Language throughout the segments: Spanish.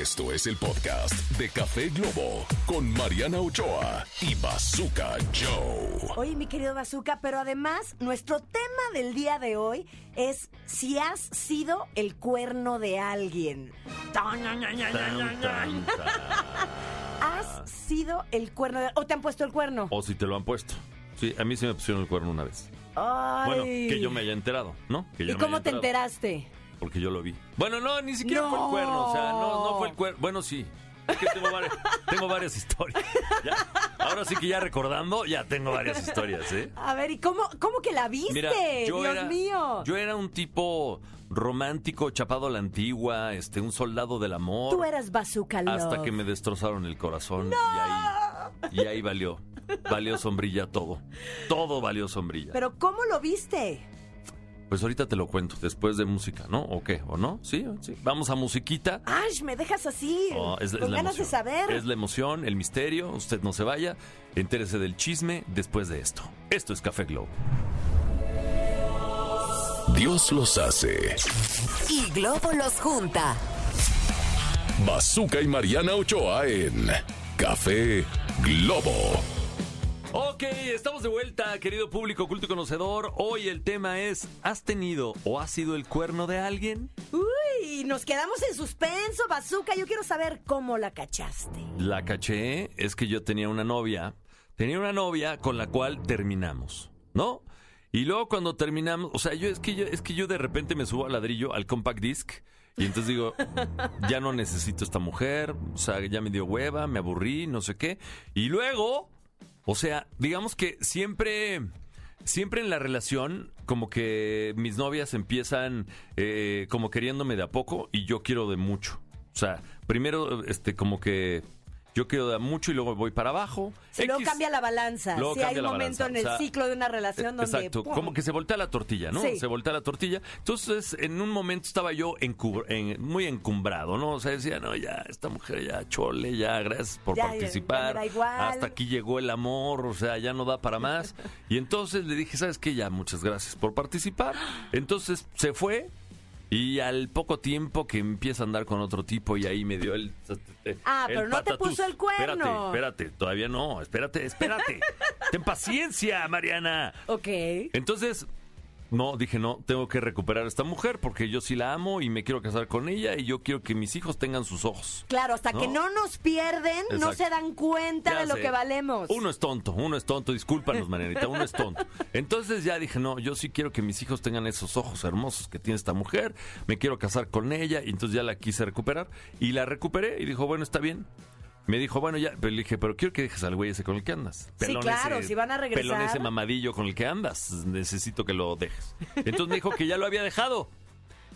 Esto es el podcast de Café Globo con Mariana Ochoa y Bazooka Joe. Oye, mi querido Bazooka, pero además, nuestro tema del día de hoy es si has sido el cuerno de alguien. ¿Has sido el cuerno de o te han puesto el cuerno? O si te lo han puesto. Sí, a mí se me pusieron el cuerno una vez. Ay. Bueno, que yo me haya enterado, ¿no? Que yo ¿Y me cómo haya te enterado. enteraste? Porque yo lo vi. Bueno, no, ni siquiera fue el No. cuerno. O sea, no, no fue el cuerno. Bueno, sí. Es que tengo varias, tengo varias historias. Ya. Ahora sí que ya recordando, ya tengo varias historias, ¿eh? A ver, ¿y cómo, cómo que la viste? Mira, yo Dios era, mío. Yo era un tipo romántico, chapado a la antigua, este, un soldado del amor. Tú eras Bazooka Love. Hasta que me destrozaron el corazón y ahí, y ahí valió. Valió sombrilla todo. Todo valió sombrilla. Pero ¿cómo lo viste? Pues ahorita te lo cuento, después de música, ¿no? ¿O qué? ¿O no? Sí, sí. Vamos a musiquita. Ash, me dejas así. Oh, es, es con la ganas de saber. Es la emoción, el misterio. Usted no se vaya. Entérese del chisme después de esto. Esto es Café Globo. Dios los hace. Y Globo los junta. Bazooka y Mariana Ochoa en Café Globo. Ok, estamos de vuelta, querido público culto y conocedor. Hoy el tema es, ¿has tenido o has sido el cuerno de alguien? Uy, nos quedamos en suspenso, Bazooka. Yo quiero saber cómo la cachaste. La caché, es que yo tenía una novia. Tenía una novia con la cual terminamos, ¿no? Y luego cuando terminamos, o sea, yo es que yo es que yo de repente me subo al ladrillo al compact disc y entonces digo, ya no necesito esta mujer, o sea, ya me dio hueva, me aburrí, no sé qué. Y luego, o sea, digamos que siempre Siempre en la relación, como que mis novias empiezan eh, como queriéndome de a poco y yo quiero de mucho. O sea, primero, este, como que yo quiero a mucho y luego voy para abajo. Si luego cambia la balanza. Luego si hay cambia un la momento balanza, en el o sea, ciclo de una relación donde. Exacto, ¡pum! como que se voltea la tortilla, ¿no? Sí. Se voltea la tortilla. Entonces, en un momento estaba yo encubr- en- muy encumbrado, ¿no? O sea, decía, no, ya, esta mujer ya, chole, ya, gracias por Ya, participar. ya igual. Hasta aquí llegó el amor, o sea, ya no da para más. Y entonces le dije, ¿sabes qué? Ya, muchas gracias por participar. Entonces se fue. Y al poco tiempo que empieza a andar con otro tipo y ahí me dio el... Ah, el pero no te puso el cuerno. Espérate, espérate, todavía no, espérate, espérate. Ten paciencia, Mariana. Ok. Entonces, no, dije, no, tengo que recuperar a esta mujer porque yo sí la amo y me quiero casar con ella y yo quiero que mis hijos tengan sus ojos. Claro, hasta que No. no nos pierden, no se dan cuenta Ya de lo sé. que valemos. Uno es tonto, uno es tonto, discúlpanos, Marianita, uno es tonto. Entonces ya dije, no, yo sí quiero que mis hijos tengan esos ojos hermosos que tiene esta mujer, me quiero casar con ella, y entonces ya la quise recuperar y la recuperé y dijo, bueno, está bien. Me dijo, bueno, ya, pero le dije, pero quiero que dejes al güey ese con el que andas. Sí, claro, si van a regresar. Pelón ese mamadillo con el que andas, necesito que lo dejes. Entonces me dijo que ya lo había dejado.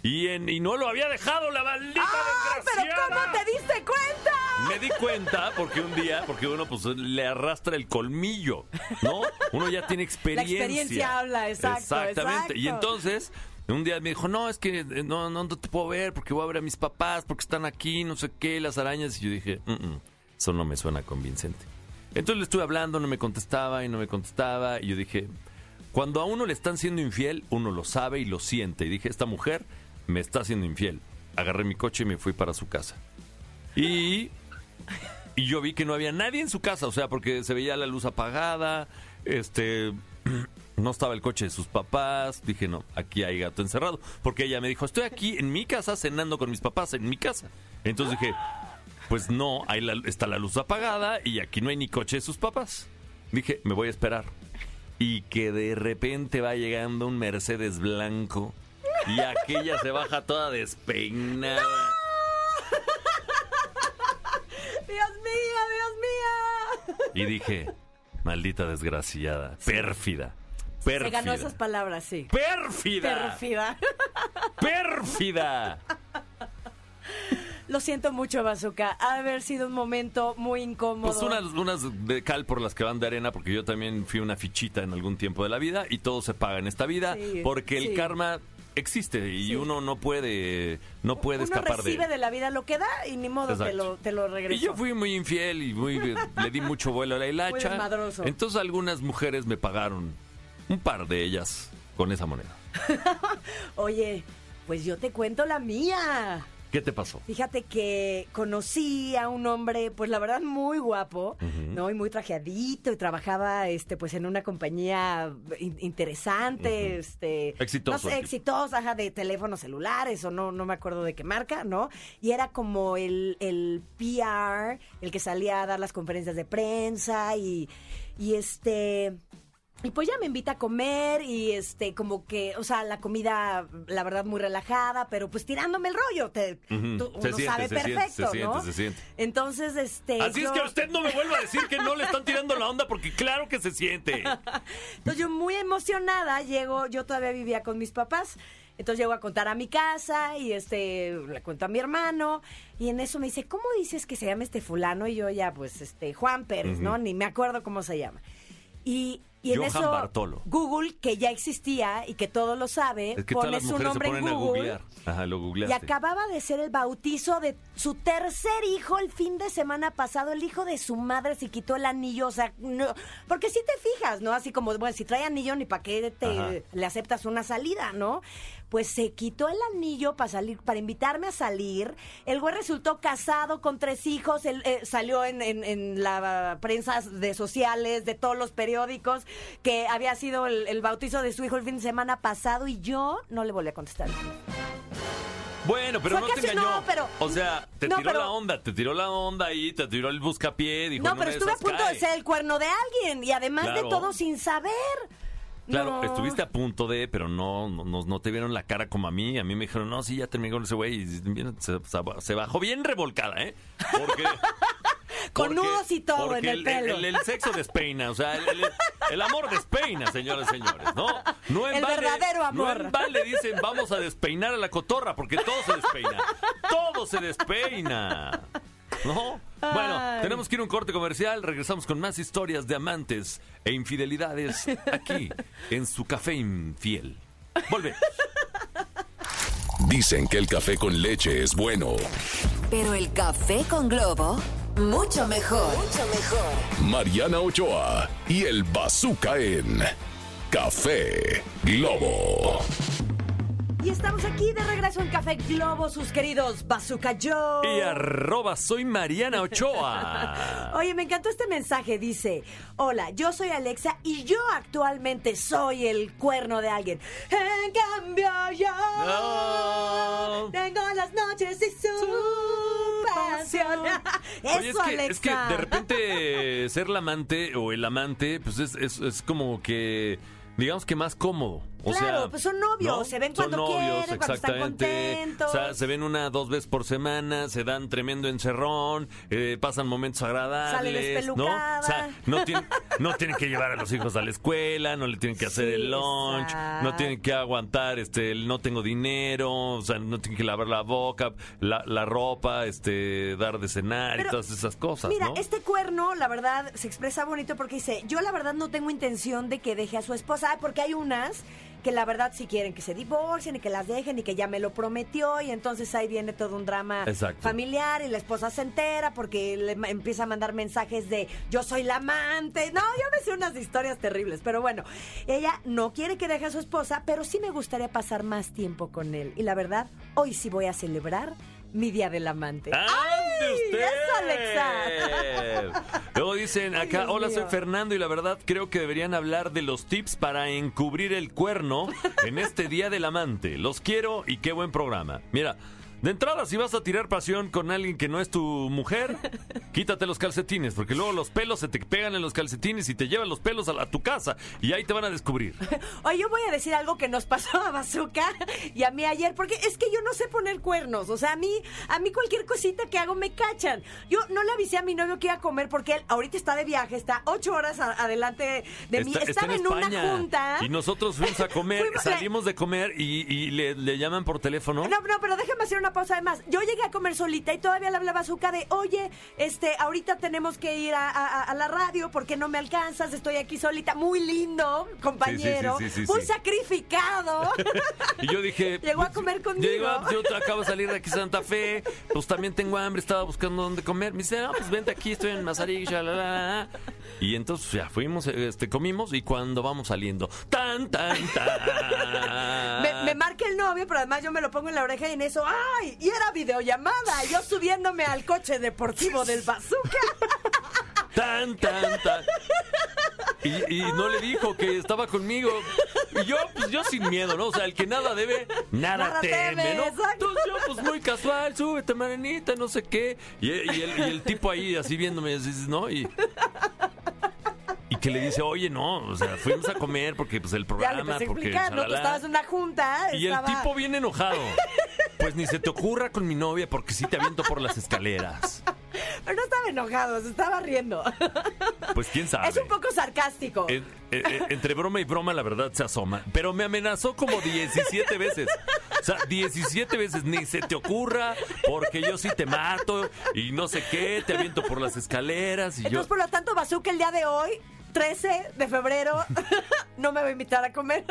Y, en, y no lo había dejado, la maldita ¡Ah! ¿Pero cómo te diste cuenta? Me di cuenta porque un día, porque uno pues le arrastra el colmillo, ¿no? Uno ya tiene experiencia. experiencia habla, exacto, Exactamente. Y entonces, un día me dijo, no, es que eh, no, no, no te puedo ver porque voy a ver a mis papás, porque están aquí, no sé qué, las arañas. Y yo dije, "Mm, mm, eso no me suena convincente. Entonces le estuve hablando, no me contestaba y no me contestaba. Y yo dije, cuando a uno le están siendo infiel, uno lo sabe y lo siente. Y dije, esta mujer me está siendo infiel. Agarré mi coche y me fui para su casa. Y, y yo vi que no había nadie en su casa, o sea, porque se veía la luz apagada, este, no estaba el coche de sus papás. Dije, no, aquí hay gato encerrado. Porque ella me dijo, estoy aquí en mi casa cenando con mis papás, en mi casa. Entonces dije, pues no, ahí la- está la luz apagada y aquí no hay ni coche de sus papás. Dije, me voy a esperar. Y que de repente va llegando un Mercedes blanco y aquella se baja toda despeinada. Dios mío, Dios mío. Y dije, maldita desgraciada, pérfida, pérfida. Se ganó esas palabras, sí. ¡Pérfida! Pérfida. ¡Pérfida! Lo siento mucho, Bazooka. Ha haber sido un momento muy incómodo. Pues unas, unas de cal por las que van de arena, porque yo también fui una fichita en algún tiempo de la vida y todo se paga en esta vida, Sí, porque sí. el karma existe y Sí. uno no puede, no puede Uno escapar de recibe él. de la vida lo que da y ni modo te lo, te lo regreso. Y yo fui muy infiel y muy, le di mucho vuelo a la hilacha. desmadroso. Entonces algunas mujeres me pagaron, un par de ellas, con esa moneda. Oye, pues yo te cuento la mía. ¿Qué te pasó? Fíjate que conocí a un hombre, pues la verdad muy guapo, ¿no? Y muy trajeadito y trabajaba, este, pues en una compañía in- interesante, este, Exitoso no sé, exitosa, ajá, de teléfonos celulares o no, no me acuerdo de qué marca, ¿no? Y era como el, el PR, el que salía a dar las conferencias de prensa y, y este. Y pues ya me invita a comer y este, como que, o sea, la comida, la verdad, muy relajada, pero pues tirándome el rollo. Te, tú- Se uno siente, sabe se siente, perfecto, se ¿no? siente, se siente. Entonces, este. Así es que usted no me vuelva a decir que no le están tirando la onda porque claro que se siente. Entonces yo muy emocionada llego, yo todavía vivía con mis papás, entonces llego a contar a mi casa y este le cuento a mi hermano y en eso me dice, ¿cómo dices que se llama este fulano? Y yo ya pues este Juan Pérez, ¿no? Ni me acuerdo cómo se llama. Y, y en Johan eso Bartolo. Google, que ya existía y que todo lo sabe, Es que pone su nombre en Google. googlear. Ajá, lo Y acababa de ser el bautizo de su tercer hijo el fin de semana pasado. El hijo de su madre se quitó el anillo. O sea, no, porque si te fijas, ¿no? Así como, bueno, si trae anillo, ni para qué te, Ajá. le aceptas una salida, ¿no? Pues se quitó el anillo para salir, para invitarme a salir. El güey resultó casado con tres hijos. Él eh, salió en, en- en la prensa de sociales, de todos los periódicos, que había sido el, el bautizo de su hijo el fin de semana pasado. Y yo no le volví a contestar. Bueno, pero Fue no te engañó. no, pero- o sea, te no, tiró pero- la onda, te tiró la onda ahí, te tiró el buscapié, dijo, No, "En pero estuve a punto cae". de ser el cuerno de alguien y además Claro. de todo sin saber. Claro, No. estuviste a punto de, pero no, no, no- te vieron la cara como a mí. A mí me dijeron, no, sí, ya terminé con ese güey. Y se, se bajó bien revolcada, ¿eh? Porque. Con porque- nudos y todo porque en el pelo. El, el sexo despeina, o sea, el, el- el amor despeina, señores y señores, ¿no? no en El balde- verdadero amor. No en balde dicen, vamos a despeinar a la cotorra, porque todo se despeina. Todo se despeina. ¿No? Bueno, Ay. tenemos que ir a un corte comercial. Regresamos con más historias de amantes e infidelidades aquí en su café infiel. Volvemos. Dicen que el café con leche es bueno. Pero el café con globo, mucho mejor. Mucho mejor. Mariana Ochoa y el Bazooka en Café Globo. Y estamos aquí de regreso en Café Globo, sus queridos Bazooka Joe. Y arroba soy Mariana Ochoa. Oye, me encantó este mensaje. Dice: Hola, yo soy Alexa y yo actualmente soy el cuerno de alguien. En cambio, yo No. tengo las noches y su pasión. Eso, Oye, es que, Alexa. es que de repente ser la amante o el amante, pues es, es, es como que, digamos que más cómodo. O Claro, sea, pues son novios, se ven cuando son novios, quieren, cuando están exactamente. contentos. O sea, se ven una dos veces por semana, se dan tremendo encerrón, eh, pasan momentos agradables. ¿no? despelucada. O sea, no tienen, no tienen que llevar a los hijos a la escuela, no le tienen que hacer Sí, el lunch, no tienen que aguantar este el no tengo dinero, o sea, no tienen que lavar la boca, la, la ropa, este dar de cenar y todas esas cosas, Mira, ¿no? este cuerno, la verdad, se expresa bonito porque dice, yo la verdad no tengo intención de que deje a su esposa, Ay, porque hay unas que la verdad sí quieren que se divorcien y que las dejen y que ya me lo prometió y entonces ahí viene todo un drama Exacto. familiar y la esposa se entera porque le empieza a mandar mensajes de yo soy la amante. No, yo me sé unas historias terribles, pero bueno, ella no quiere que deje a su esposa, pero sí me gustaría pasar más tiempo con él y la verdad, hoy sí voy a celebrar mi día del amante. ¡Ande usted! eso, Alexa! Luego dicen acá, Dios hola, mío. soy Fernando y la verdad creo que deberían hablar de los tips para encubrir el cuerno en este Día del Amante. Los quiero y qué buen programa. Mira, de entrada, si vas a tirar pasión con alguien que no es tu mujer, quítate los calcetines, porque luego los pelos se te pegan en los calcetines y te llevan los pelos a, la- a tu casa y ahí te van a descubrir. Oye, yo voy a decir algo que nos pasó a Bazooka y a mí ayer, porque es que yo no sé poner cuernos. O sea, a mí, a mí cualquier cosita que hago me cachan. Yo no le avisé a mi novio que iba a comer porque él ahorita está de viaje, está ocho horas a- adelante de mí. Está- Estaba en, una junta. Y nosotros fuimos a comer, Fuimos- salimos de comer y, y le, le llaman por teléfono. No, no, pero déjame hacer una además. Yo llegué a comer solita y todavía le hablaba a Zuka de, oye, este, ahorita tenemos que ir a, a- a la radio porque no me alcanzas, estoy aquí solita. Muy lindo, compañero. Sí, sí, sí, muy sacrificado. Y yo dije. Llegó a pues, comer yo conmigo. digo, ah, pues, yo acabo de salir de aquí Santa Fe, pues también tengo hambre, estaba buscando dónde comer. Me dice, no, pues vente aquí, estoy en Mazarilla, la, la, la. Y entonces ya fuimos, este, comimos y cuando vamos saliendo, tan, tan, tan. Me, me marca el novio, pero además yo me lo pongo en la oreja y en eso, ¡ay! Y era videollamada. Yo subiéndome al coche deportivo del bazooka. Tan, tan, tan. Y, y no le dijo que estaba conmigo. Y yo, pues yo sin miedo, ¿no? O sea, el que nada debe, nada, Nada teme, teme, ¿no? exacto. Entonces yo, pues muy casual, súbete, marenita, no sé qué. Y, y el, y el tipo ahí así viéndome, ¿no? Y, y que le dice, oye, no, o sea, fuimos a comer porque pues el Ya programa, le porque explicar, ¿no? Tú chalala. estabas en una junta. Y el tipo bien enojado. Pues ni se te ocurra con mi novia porque sí te aviento por las escaleras. Pero no estaba enojado, se estaba riendo. Pues quién sabe. Es un poco sarcástico. En- eh, eh, entre broma y broma, la verdad se asoma. Pero me amenazó como 17 veces. O sea, 17 veces. Ni se te ocurra, porque yo sí te mato y no sé qué, te aviento por las escaleras y yo. Entonces, por lo tanto, Bazooka el día de hoy, 13 de febrero, no me va a invitar a comer.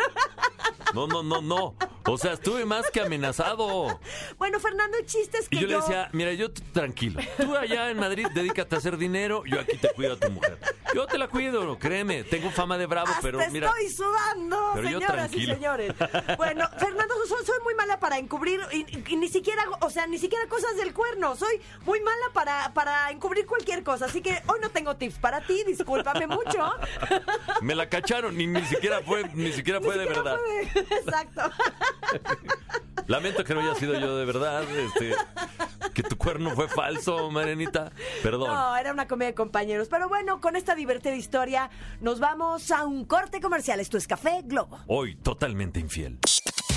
No, no, no, no. O sea, estuve más que amenazado. bueno, Fernando, el chiste es que Y yo le yo... decía, mira, yo tranquilo. Tú allá en Madrid dedícate a hacer dinero, yo aquí te cuido a tu mujer. Yo te la cuido, créeme. Tengo fama de bravo, Hasta pero mira. estoy sudando, Pero señoras y señores. Bueno, Fernando, soy, soy muy mala para encubrir, y, y ni siquiera, o sea, ni siquiera cosas del cuerno. Soy muy mala para, para encubrir cualquier cosa. Así que hoy no tengo tips para ti, discúlpame mucho. Me la cacharon y ni siquiera fue, ni siquiera fue Ni de siquiera verdad. fue de- Exacto. Lamento que no haya sido yo de verdad, este, que tu cuerno fue falso, Marianita. Perdón. No, era una comedia de compañeros. Pero bueno, con esta divertida historia nos vamos a un corte comercial. Esto es Café Globo. Hoy totalmente infiel.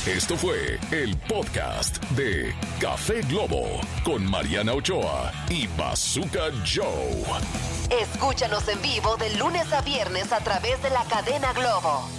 Esto fue el podcast de Café Globo con Mariana Ochoa y Bazooka Joe. Escúchanos en vivo de lunes a viernes a través de la cadena Globo.